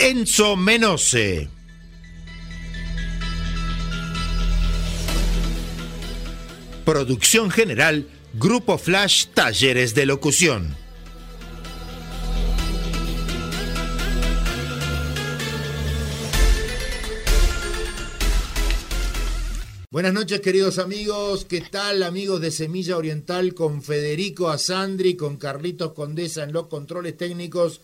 Enzo Menose. Producción general Grupo Flash Talleres de Locución. Buenas noches queridos amigos, ¿qué tal amigos de Semilla Oriental con Federico Asandri, con Carlitos Condesa en los controles técnicos,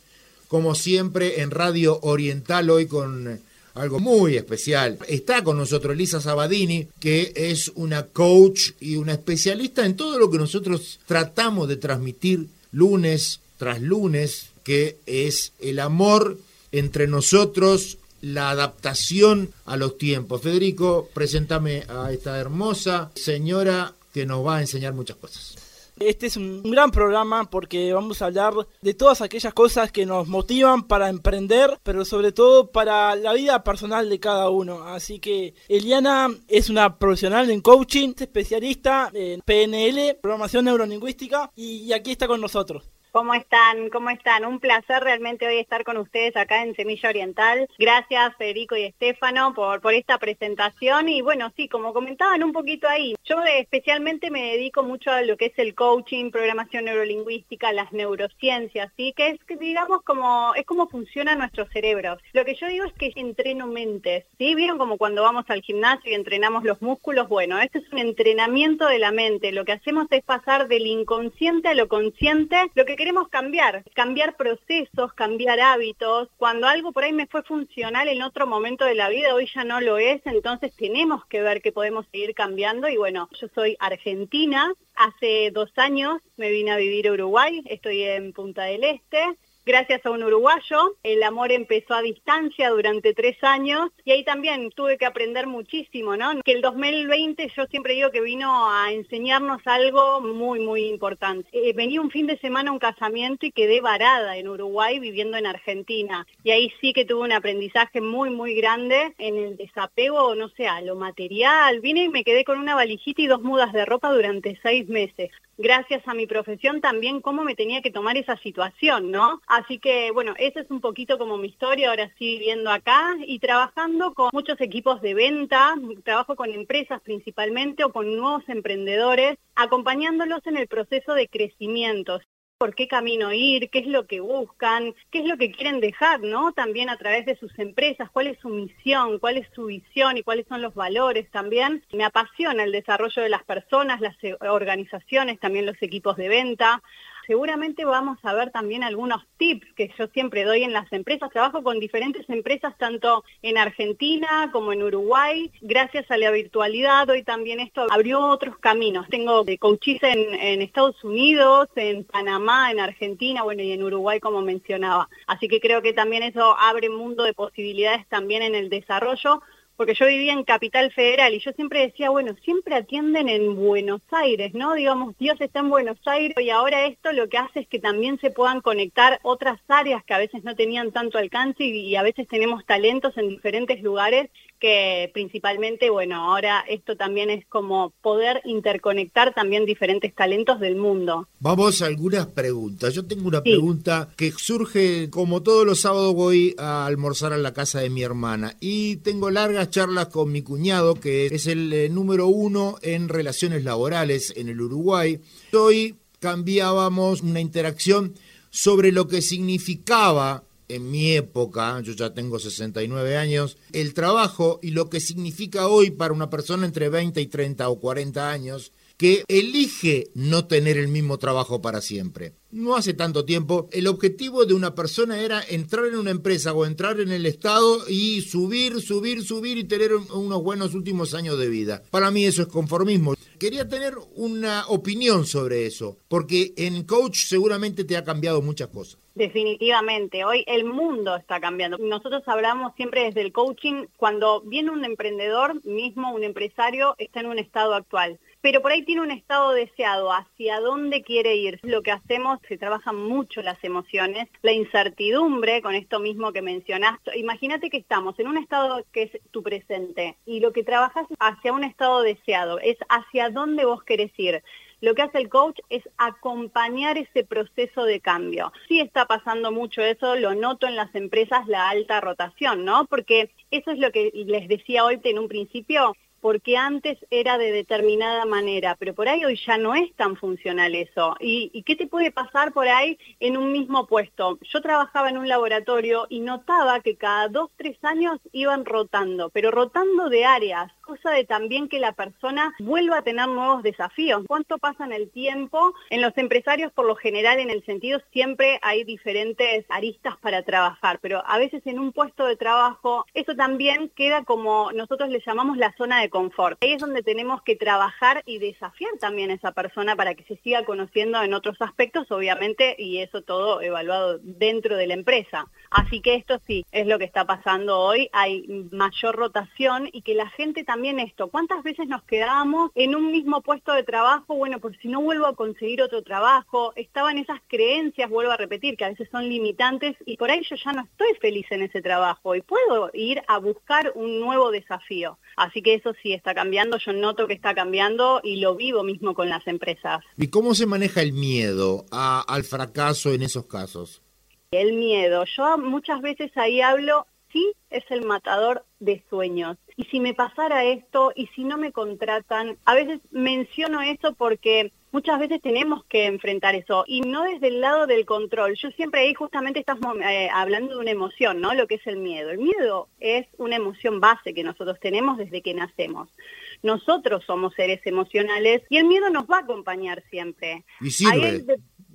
como siempre en Radio Oriental hoy con algo muy especial. Está con nosotros Elisa Sabadini, que es una coach y una especialista en todo lo que nosotros tratamos de transmitir lunes tras lunes, que es el amor entre nosotros, la adaptación a los tiempos. Federico, preséntame a esta hermosa señora que nos va a enseñar muchas cosas. Este es un gran programa porque vamos a hablar de todas aquellas cosas que nos motivan para emprender, pero sobre todo para la vida personal de cada uno. Así que Eliana es una profesional en coaching, especialista en PNL, programación neurolingüística, y aquí está con nosotros. ¿Cómo están? ¿Cómo están? Un placer realmente hoy estar con ustedes acá en Semilla Oriental. Gracias Federico y Estefano por, esta presentación y bueno, sí, como comentaban un poquito ahí, yo especialmente me dedico mucho a lo que es el coaching, programación neurolingüística, las neurociencias, ¿sí? Que es, digamos, como, es como funciona nuestro cerebro. Lo que yo digo es que entreno mentes, ¿sí? ¿Vieron como cuando vamos al gimnasio y entrenamos los músculos? Bueno, este es un entrenamiento de la mente. Lo que hacemos es pasar del inconsciente a lo consciente, lo que queremos cambiar, cambiar procesos, cambiar hábitos. Cuando algo por ahí me fue funcional en otro momento de la vida, hoy ya no lo es, entonces tenemos que ver que podemos seguir cambiando. Y bueno, yo soy argentina, hace dos años me vine a vivir a Uruguay, estoy en Punta del Este, gracias a un uruguayo. El amor empezó a distancia durante tres años y ahí también tuve que aprender muchísimo, ¿no? Que el 2020 yo siempre digo que vino a enseñarnos algo muy, muy importante. Eh, venía un fin de semana a un casamiento y quedé varada en Uruguay viviendo en Argentina. Y ahí sí que tuve un aprendizaje muy, muy grande en el desapego, no sé, a lo material. Vine y me quedé con una valijita y dos mudas de ropa durante seis meses gracias a mi profesión también cómo me tenía que tomar esa situación, ¿no? Así que bueno, esa es un poquito como mi historia, ahora sí viviendo acá y trabajando con muchos equipos de venta, trabajo con empresas principalmente o con nuevos emprendedores, acompañándolos en el proceso de crecimiento por qué camino ir, qué es lo que buscan, qué es lo que quieren dejar, ¿no? También a través de sus empresas, cuál es su misión, cuál es su visión y cuáles son los valores también. Me apasiona el desarrollo de las personas, las organizaciones, también los equipos de venta seguramente vamos a ver también algunos tips que yo siempre doy en las empresas. Trabajo con diferentes empresas tanto en Argentina como en Uruguay. Gracias a la virtualidad hoy también esto abrió otros caminos. Tengo de coaches en, en Estados Unidos, en Panamá, en Argentina, bueno, y en Uruguay como mencionaba. Así que creo que también eso abre un mundo de posibilidades también en el desarrollo porque yo vivía en Capital Federal y yo siempre decía, bueno, siempre atienden en Buenos Aires, ¿no? Digamos, Dios está en Buenos Aires y ahora esto lo que hace es que también se puedan conectar otras áreas que a veces no tenían tanto alcance y, a veces tenemos talentos en diferentes lugares que principalmente, bueno, ahora esto también es como poder interconectar también diferentes talentos del mundo. Vamos a algunas preguntas. Yo tengo una pregunta que surge, como todos los sábados voy a almorzar a la casa de mi hermana y tengo largas charlas con mi cuñado, que es el eh, número uno en relaciones laborales en el Uruguay. Hoy cambiábamos una interacción sobre lo que significaba en mi época, yo ya tengo 69 años, el trabajo y lo que significa hoy para una persona entre 20 y 30 o 40 años que elige no tener el mismo trabajo para siempre. No hace tanto tiempo, el objetivo de una persona era entrar en una empresa o entrar en el Estado y subir, subir, subir y tener unos buenos últimos años de vida. Para mí eso es conformismo quería tener una opinión sobre eso, porque en coach seguramente te ha cambiado muchas cosas. Definitivamente, hoy el mundo está cambiando. Nosotros hablamos siempre desde el coaching, cuando viene un emprendedor mismo, un empresario, está en un estado actual pero por ahí tiene un estado deseado, hacia dónde quiere ir. Lo que hacemos, se trabajan mucho las emociones, la incertidumbre, con esto mismo que mencionaste. Imagínate que estamos en un estado que es tu presente y lo que trabajas hacia un estado deseado, es hacia dónde vos querés ir. Lo que hace el coach es acompañar ese proceso de cambio. Sí está pasando mucho eso, lo noto en las empresas, la alta rotación, ¿no? Porque eso es lo que les decía hoy en un principio, porque antes era de determinada manera, pero por ahí hoy ya no es tan funcional eso. ¿Y, qué te puede pasar por ahí en un mismo puesto? Yo trabajaba en un laboratorio y notaba que cada dos, tres años iban rotando, pero rotando de áreas, cosa de también que la persona vuelva a tener nuevos desafíos. ¿Cuánto pasa en el tiempo? En los empresarios, por lo general, en el sentido, siempre hay diferentes aristas para trabajar, pero a veces en un puesto de trabajo, eso también queda como nosotros le llamamos la zona de confort. Ahí es donde tenemos que trabajar y desafiar también a esa persona para que se siga conociendo en otros aspectos, obviamente, y eso todo evaluado dentro de la empresa. Así que esto sí, es lo que está pasando hoy. Hay mayor rotación y que la gente también esto, ¿cuántas veces nos quedábamos en un mismo puesto de trabajo? Bueno, por si no vuelvo a conseguir otro trabajo, estaban esas creencias, vuelvo a repetir, que a veces son limitantes y por ahí yo ya no estoy feliz en ese trabajo y puedo ir a buscar un nuevo desafío. Así que eso sí está cambiando, yo noto que está cambiando y lo vivo mismo con las empresas. ¿Y cómo se maneja el miedo al fracaso en esos casos? El miedo, yo muchas veces ahí hablo, sí es el matador de sueños. Y si me pasara esto, y si no me contratan, a veces menciono eso porque muchas veces tenemos que enfrentar eso y no desde el lado del control. Yo siempre ahí justamente estamos eh, hablando de una emoción, ¿no? Lo que es el miedo. El miedo es una emoción base que nosotros tenemos desde que nacemos. Nosotros somos seres emocionales y el miedo nos va a acompañar siempre. Y sirve,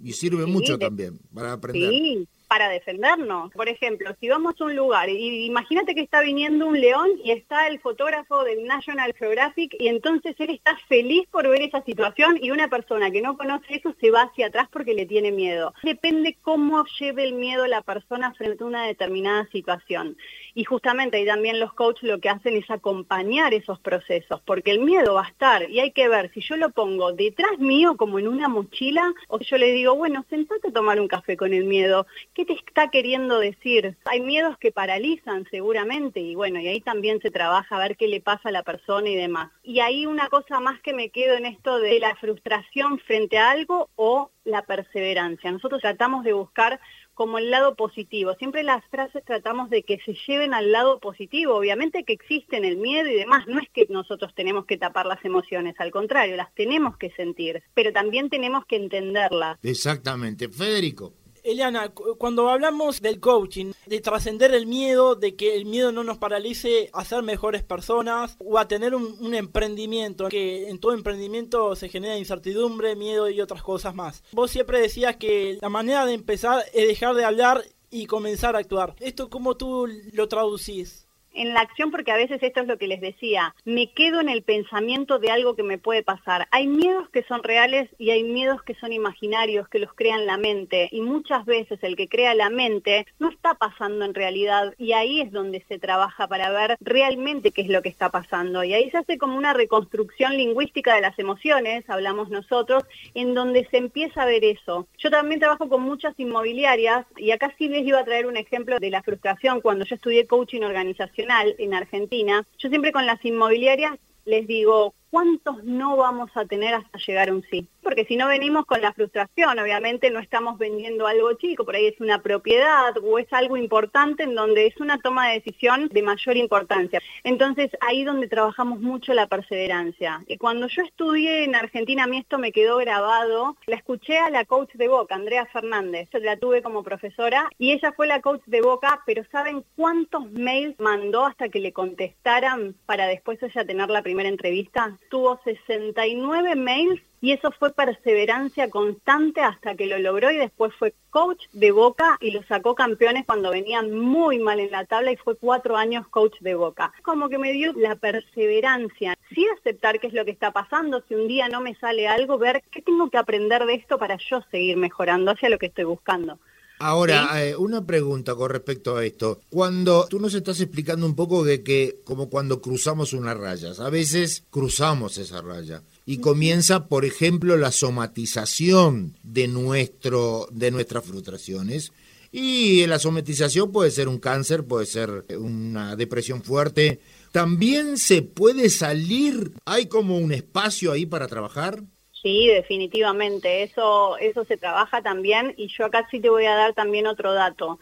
y sirve mucho también para aprender. Sí para defendernos. Por ejemplo, si vamos a un lugar y imagínate que está viniendo un león y está el fotógrafo del National Geographic y entonces él está feliz por ver esa situación y una persona que no conoce eso se va hacia atrás porque le tiene miedo. Depende cómo lleve el miedo la persona frente a una determinada situación. Y justamente ahí también los coaches lo que hacen es acompañar esos procesos, porque el miedo va a estar y hay que ver si yo lo pongo detrás mío como en una mochila o yo le digo, bueno, sentate a tomar un café con el miedo ¿Qué te está queriendo decir? Hay miedos que paralizan seguramente y bueno, y ahí también se trabaja a ver qué le pasa a la persona y demás. Y ahí una cosa más que me quedo en esto de la frustración frente a algo o la perseverancia. Nosotros tratamos de buscar como el lado positivo. Siempre las frases tratamos de que se lleven al lado positivo. Obviamente que existen el miedo y demás. No es que nosotros tenemos que tapar las emociones, al contrario, las tenemos que sentir, pero también tenemos que entenderlas. Exactamente. Federico. Eliana, cuando hablamos del coaching, de trascender el miedo, de que el miedo no nos paralice a ser mejores personas o a tener un, emprendimiento, que en todo emprendimiento se genera incertidumbre, miedo y otras cosas más. Vos siempre decías que la manera de empezar es dejar de hablar y comenzar a actuar. ¿Esto cómo tú lo traducís? En la acción porque a veces esto es lo que les decía, me quedo en el pensamiento de algo que me puede pasar. Hay miedos que son reales y hay miedos que son imaginarios, que los crean la mente y muchas veces el que crea la mente no está pasando en realidad y ahí es donde se trabaja para ver realmente qué es lo que está pasando y ahí se hace como una reconstrucción lingüística de las emociones, hablamos nosotros, en donde se empieza a ver eso. Yo también trabajo con muchas inmobiliarias y acá sí les iba a traer un ejemplo de la frustración cuando yo estudié coaching organizacional en Argentina, yo siempre con las inmobiliarias les digo, ¿cuántos no vamos a tener hasta llegar a un sí? Porque si no venimos con la frustración, obviamente no estamos vendiendo algo chico, por ahí es una propiedad o es algo importante en donde es una toma de decisión de mayor importancia. Entonces ahí donde trabajamos mucho la perseverancia. Y cuando yo estudié en Argentina, a mí esto me quedó grabado, la escuché a la coach de Boca, Andrea Fernández, yo la tuve como profesora y ella fue la coach de Boca, pero ¿saben cuántos mails mandó hasta que le contestaran para después ella tener la primera entrevista? Tuvo 69 mails y eso fue perseverancia constante hasta que lo logró y después fue coach de Boca y lo sacó campeones cuando venían muy mal en la tabla y fue cuatro años coach de Boca. Como que me dio la perseverancia, sí aceptar qué es lo que está pasando, si un día no me sale algo, ver qué tengo que aprender de esto para yo seguir mejorando hacia lo que estoy buscando. Ahora, eh, una pregunta con respecto a esto. Cuando tú nos estás explicando un poco de que, como cuando cruzamos una raya, a veces cruzamos esa raya y comienza, por ejemplo, la somatización de, nuestro, de nuestras frustraciones. Y la somatización puede ser un cáncer, puede ser una depresión fuerte. También se puede salir, hay como un espacio ahí para trabajar. Sí, definitivamente, eso, eso se trabaja también y yo acá sí te voy a dar también otro dato.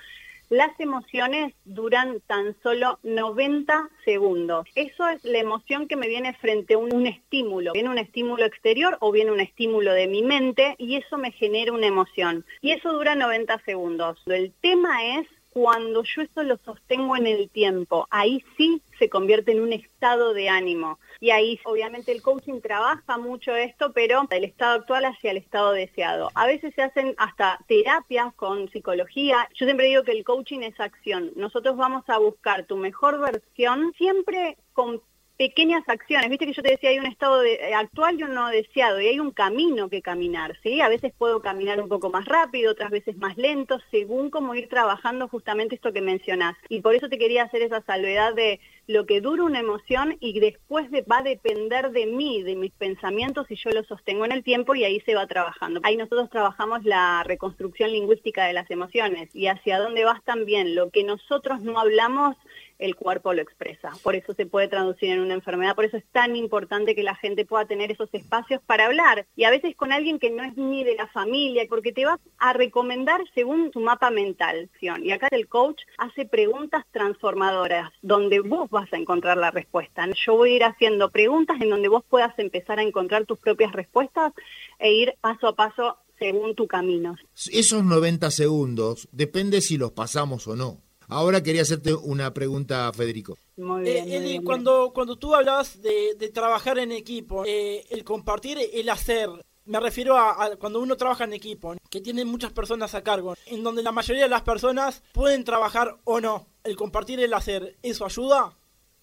Las emociones duran tan solo 90 segundos. Eso es la emoción que me viene frente a un, estímulo. Viene un estímulo exterior o viene un estímulo de mi mente y eso me genera una emoción. Y eso dura 90 segundos. El tema es cuando yo eso lo sostengo en el tiempo, ahí sí se convierte en un estado de ánimo. Y ahí obviamente el coaching trabaja mucho esto, pero del estado actual hacia el estado deseado. A veces se hacen hasta terapias con psicología. Yo siempre digo que el coaching es acción. Nosotros vamos a buscar tu mejor versión siempre con pequeñas acciones. Viste que yo te decía, hay un estado eh, actual y uno deseado, y hay un camino que caminar, ¿sí? A veces puedo caminar un poco más rápido, otras veces más lento, según cómo ir trabajando justamente esto que mencionás. Y por eso te quería hacer esa salvedad de lo que dura una emoción y después va a depender de mí, de mis pensamientos, y yo lo sostengo en el tiempo y ahí se va trabajando. Ahí nosotros trabajamos la reconstrucción lingüística de las emociones y hacia dónde vas también. Lo que nosotros no hablamos el cuerpo lo expresa. Por eso se puede traducir en una enfermedad, por eso es tan importante que la gente pueda tener esos espacios para hablar y a veces con alguien que no es ni de la familia, porque te va a recomendar según tu mapa mental. Y acá el coach hace preguntas transformadoras donde vos vas a encontrar la respuesta. Yo voy a ir haciendo preguntas en donde vos puedas empezar a encontrar tus propias respuestas e ir paso a paso según tu camino. Esos 90 segundos depende si los pasamos o no. Ahora quería hacerte una pregunta, Federico. Muy bien, eh, cuando, cuando tú hablas de, trabajar en equipo, eh, el compartir, el hacer, me refiero a, cuando uno trabaja en equipo, que tiene muchas personas a cargo, en donde la mayoría de las personas pueden trabajar o no. El compartir, el hacer, ¿eso ayuda?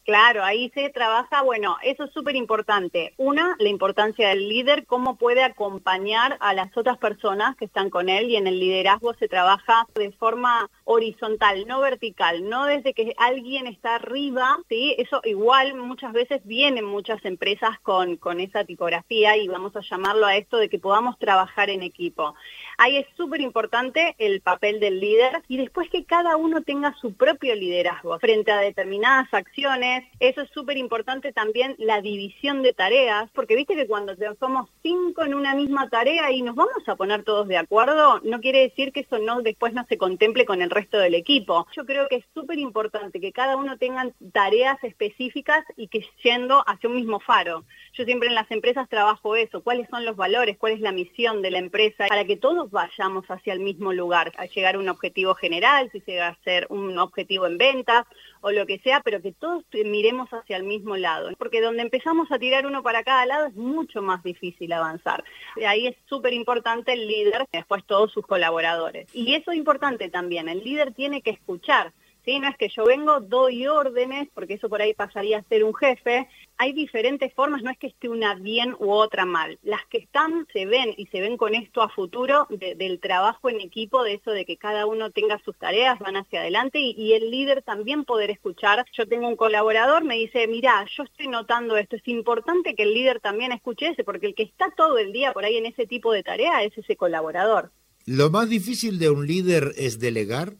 Claro, ahí se trabaja, bueno, eso es súper importante. Una, la importancia del líder, cómo puede acompañar a las otras personas que están con él y en el liderazgo se trabaja de forma horizontal, no vertical, no desde que alguien está arriba, ¿sí? Eso igual muchas veces vienen muchas empresas con, con esa tipografía y vamos a llamarlo a esto de que podamos trabajar en equipo. Ahí es súper importante el papel del líder y después que cada uno tenga su propio liderazgo frente a determinadas acciones. Eso es súper importante también la división de tareas, porque viste que cuando somos cinco en una misma tarea y nos vamos a poner todos de acuerdo, no quiere decir que eso no después no se contemple con el resto del equipo. Yo creo que es súper importante que cada uno tenga tareas específicas y que yendo hacia un mismo faro. Yo siempre en las empresas trabajo eso, cuáles son los valores, cuál es la misión de la empresa, para que todos vayamos hacia el mismo lugar, a llegar a un objetivo general, si llega a ser un objetivo en ventas o lo que sea, pero que todos miremos hacia el mismo lado, porque donde empezamos a tirar uno para cada lado es mucho más difícil avanzar. Ahí es súper importante el líder, después todos sus colaboradores. Y eso es importante también, el líder tiene que escuchar ¿sí? No es que yo vengo, doy órdenes, porque eso por ahí pasaría a ser un jefe. Hay diferentes formas, no es que esté una bien u otra mal. Las que están se ven y se ven con esto a futuro del trabajo en equipo, de eso de que cada uno tenga sus tareas, van hacia adelante y, el líder también poder escuchar. Yo tengo un colaborador, me dice, mira, yo estoy notando esto, es importante que el líder también escuche ese, porque el que está todo el día por ahí en ese tipo de tarea es ese colaborador. ¿Lo más difícil de un líder es delegar?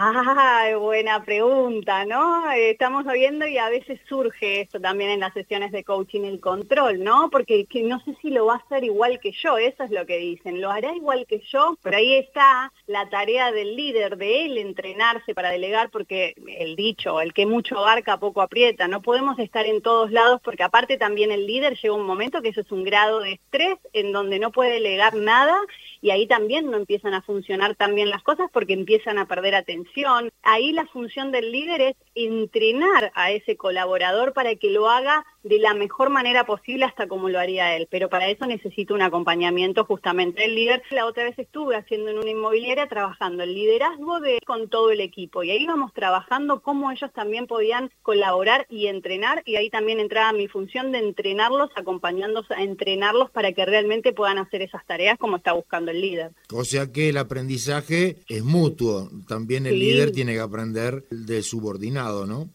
Ah, buena pregunta, ¿no? Estamos viendo y a veces surge esto también en las sesiones de coaching, el control, ¿no? Porque no sé si lo va a hacer igual que yo, eso es lo que dicen, lo hará igual que yo, pero ahí está la tarea del líder, de él entrenarse para delegar, porque el dicho, el que mucho abarca, poco aprieta, no podemos estar en todos lados, porque aparte también el líder llega un momento que eso es un grado de estrés en donde no puede delegar nada y ahí también no empiezan a funcionar tan bien las cosas porque empiezan a perder atención. Ahí la función del líder es entrenar a ese colaborador para que lo haga de la mejor manera posible hasta como lo haría él. Pero para eso necesito un acompañamiento justamente del líder. La otra vez estuve haciendo en una inmobiliaria trabajando el liderazgo de con todo el equipo y ahí íbamos trabajando cómo ellos también podían colaborar y entrenar y ahí también entraba mi función de entrenarlos, acompañándolos a entrenarlos para que realmente puedan hacer esas tareas como está buscando el líder. O sea que el aprendizaje es mutuo, también el líder tiene que aprender de subordinado, ¿no?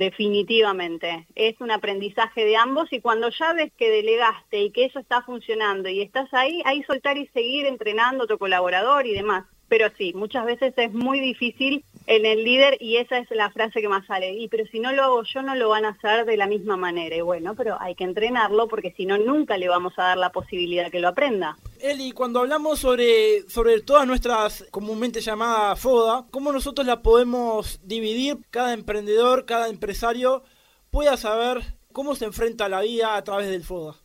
Definitivamente, es un aprendizaje de ambos y cuando ya ves que delegaste y que eso está funcionando y estás ahí, ahí soltar y seguir entrenando a tu colaborador y demás. Pero sí, muchas veces es muy difícil en el líder y esa es la frase que más sale. Y pero si no lo hago yo no lo van a hacer de la misma manera. Y bueno, pero hay que entrenarlo porque si no nunca le vamos a dar la posibilidad que lo aprenda. Eli, cuando hablamos sobre, sobre todas nuestras comúnmente llamadas FODA, ¿cómo nosotros la podemos dividir? Cada emprendedor, cada empresario pueda saber cómo se enfrenta la vida a través del FODA.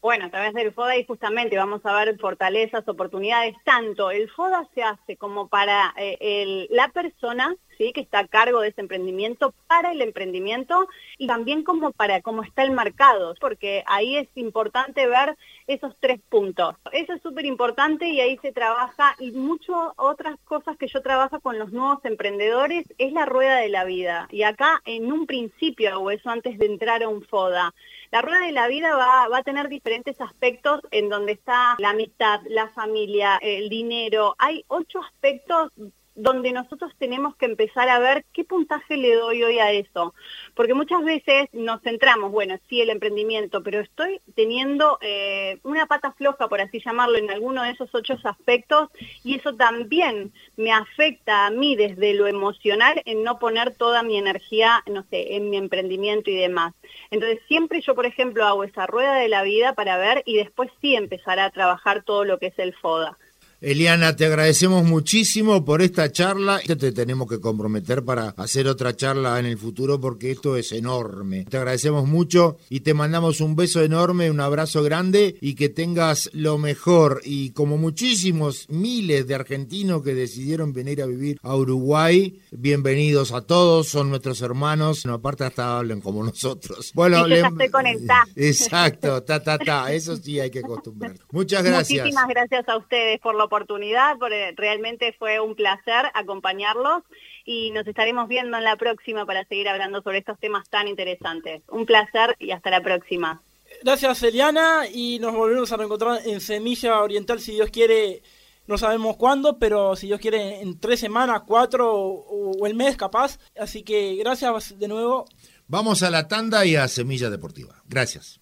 Bueno, a través del FODA y justamente vamos a ver fortalezas, oportunidades, tanto el FODA se hace como para eh, la persona que está a cargo de ese emprendimiento, para el emprendimiento y también como para cómo está el mercado, porque ahí es importante ver esos tres puntos. Eso es súper importante y ahí se trabaja y muchas otras cosas que yo trabajo con los nuevos emprendedores es la rueda de la vida. Y acá en un principio hago eso antes de entrar a un FODA. La rueda de la vida va, va, a tener diferentes aspectos en donde está la amistad, la familia, el dinero. Hay ocho aspectos donde nosotros tenemos que empezar a ver qué puntaje le doy hoy a eso. Porque muchas veces nos centramos, bueno, sí, el emprendimiento, pero estoy teniendo eh, una pata floja, por así llamarlo, en alguno de esos ocho aspectos y eso también me afecta a mí desde lo emocional en no poner toda mi energía, no sé, en mi emprendimiento y demás. Entonces siempre yo, por ejemplo, hago esa rueda de la vida para ver y después sí empezar a trabajar todo lo que es el FODA. Eliana, te agradecemos muchísimo por esta charla. Te tenemos que comprometer para hacer otra charla en el futuro porque esto es enorme. Te agradecemos mucho y te mandamos un beso enorme, un abrazo grande y que tengas lo mejor. Y como muchísimos miles de argentinos que decidieron venir a vivir a Uruguay, bienvenidos a todos, son nuestros hermanos. No, aparte hasta hablan como nosotros. Bueno, le... estoy conectada. Exacto, ta, ta, ta. Eso sí hay que acostumbrar. Muchas gracias. Muchísimas gracias a ustedes por lo oportunidad, porque realmente fue un placer acompañarlos y nos estaremos viendo en la próxima para seguir hablando sobre estos temas tan interesantes. Un placer y hasta la próxima. Gracias Eliana y nos volvemos a reencontrar en Semilla Oriental si Dios quiere, no sabemos cuándo, pero si Dios quiere en tres semanas, cuatro o, o el mes capaz. Así que gracias de nuevo. Vamos a la tanda y a Semilla Deportiva. Gracias.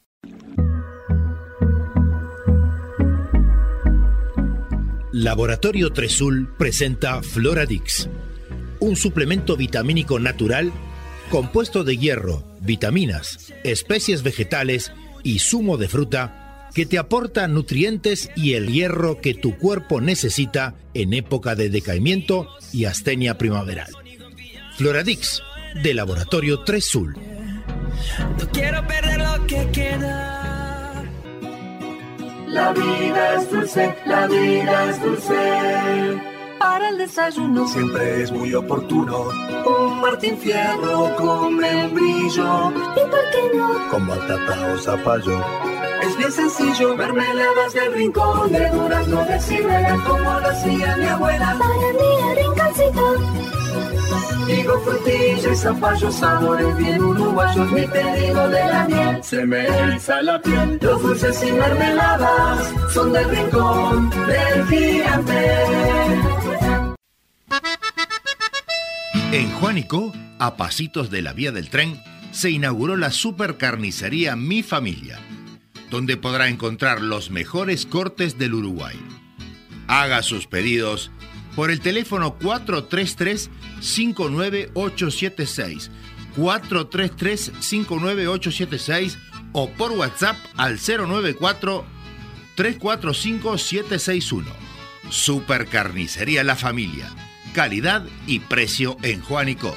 Laboratorio Tresul presenta Floradix, un suplemento vitamínico natural compuesto de hierro, vitaminas, especies vegetales y zumo de fruta que te aporta nutrientes y el hierro que tu cuerpo necesita en época de decaimiento y astenia primaveral. Floradix, de Laboratorio Tresul. No quiero perder lo que queda. La vida es dulce, la vida es dulce. Para el desayuno siempre es muy oportuno. Un Martín Fierro con membrillo. ¿Y por qué no? Con batata o zapallo. Es bien sencillo, mermeladas del rincón, de durazno de ciruela, como lo hacía mi abuela. Para mí, rinconcito Digo frutilla y sabores bien uruguayos, mi pedido de la miel. Se me eriza la piel, los dulces y mermeladas son del rincón del gigante. En Juanico, a pasitos de la vía del tren, se inauguró la supercarnicería Mi Familia, donde podrá encontrar los mejores cortes del Uruguay. Haga sus pedidos por el teléfono 433-59876, 433-59876 o por WhatsApp al 094-345-761. Supercarnicería La Familia. Calidad y precio en Juanico.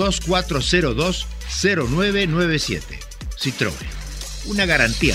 2402 0997. Citroën. Una garantía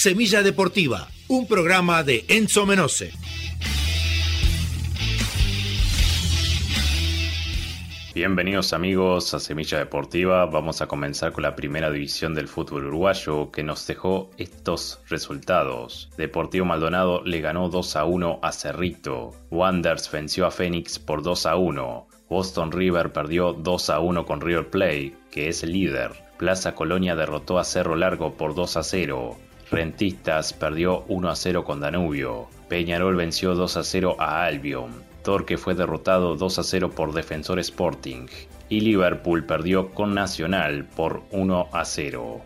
Semilla Deportiva, un programa de Enzo Menose. Bienvenidos amigos a Semilla Deportiva. Vamos a comenzar con la primera división del fútbol uruguayo que nos dejó estos resultados. Deportivo Maldonado le ganó 2 a 1 a Cerrito. Wanders venció a Fénix por 2 a 1. Boston River perdió 2 a 1 con River Plate, que es el líder. Plaza Colonia derrotó a Cerro Largo por 2 a 0. Rentistas perdió 1 a 0 con Danubio. Peñarol venció 2 a 0 a Albion. Torque fue derrotado 2 a 0 por Defensor Sporting. Y Liverpool perdió con Nacional por 1 a 0.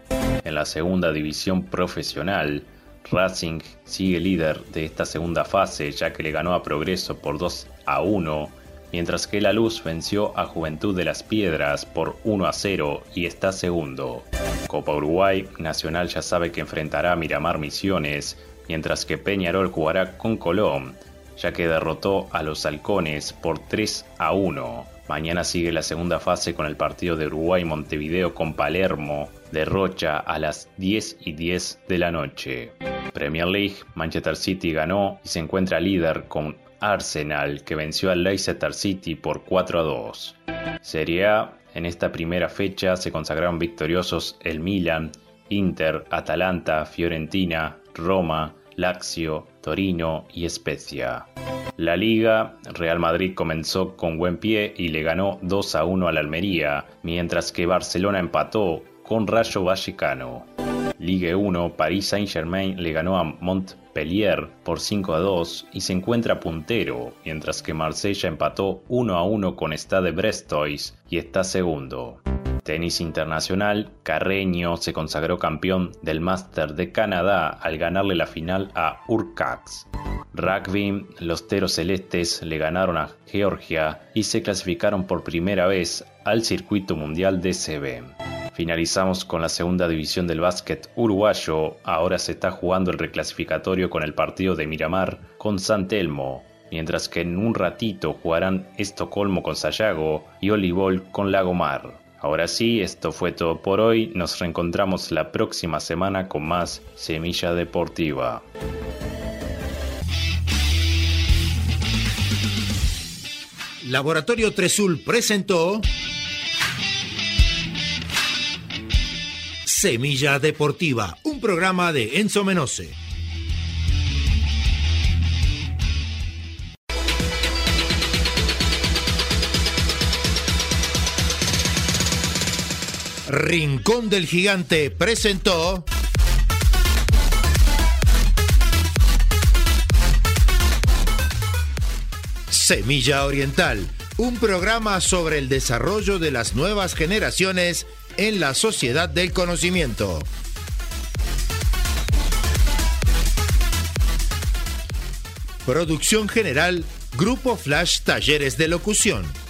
En la segunda división profesional, Racing sigue líder de esta segunda fase ya que le ganó a Progreso por 2 a 1 mientras que La Luz venció a Juventud de las Piedras por 1 a 0 y está segundo. Copa Uruguay, Nacional ya sabe que enfrentará a Miramar Misiones, mientras que Peñarol jugará con Colón, ya que derrotó a los Halcones por 3 a 1. Mañana sigue la segunda fase con el partido de Uruguay-Montevideo con Palermo de Rocha a las 10 y 10 de la noche. Premier League, Manchester City ganó y se encuentra líder con Arsenal, que venció al Leicester City por 4 a 2. Serie A, en esta primera fecha se consagraron victoriosos el Milan, Inter, Atalanta, Fiorentina, Roma, Lazio, Torino y Spezia. La Liga, Real Madrid comenzó con buen pie y le ganó 2 a 1 al Almería, mientras que Barcelona empató con Rayo Vallecano. Ligue 1, Paris Saint-Germain le ganó a Montpellier por 5 a 2 y se encuentra puntero, mientras que Marsella empató 1 a 1 con Stade Brestois y está segundo. Tenis internacional, Carreño se consagró campeón del Master de Canadá al ganarle la final a Urcax. Rugby, los Teros Celestes le ganaron a Georgia y se clasificaron por primera vez al circuito mundial de CB. Finalizamos con la segunda división del básquet uruguayo. Ahora se está jugando el reclasificatorio con el partido de Miramar con San Telmo, mientras que en un ratito jugarán Estocolmo con Sayago y Olivol con Lagomar. Ahora sí, esto fue todo por hoy. Nos reencontramos la próxima semana con más Semilla Deportiva. Laboratorio Tresul presentó Semilla Deportiva, un programa de Enzo Menose. Rincón del Gigante presentó Semilla Oriental, un programa sobre el desarrollo de las nuevas generaciones en la sociedad del conocimiento. Producción general, Grupo Flash Talleres de Locución.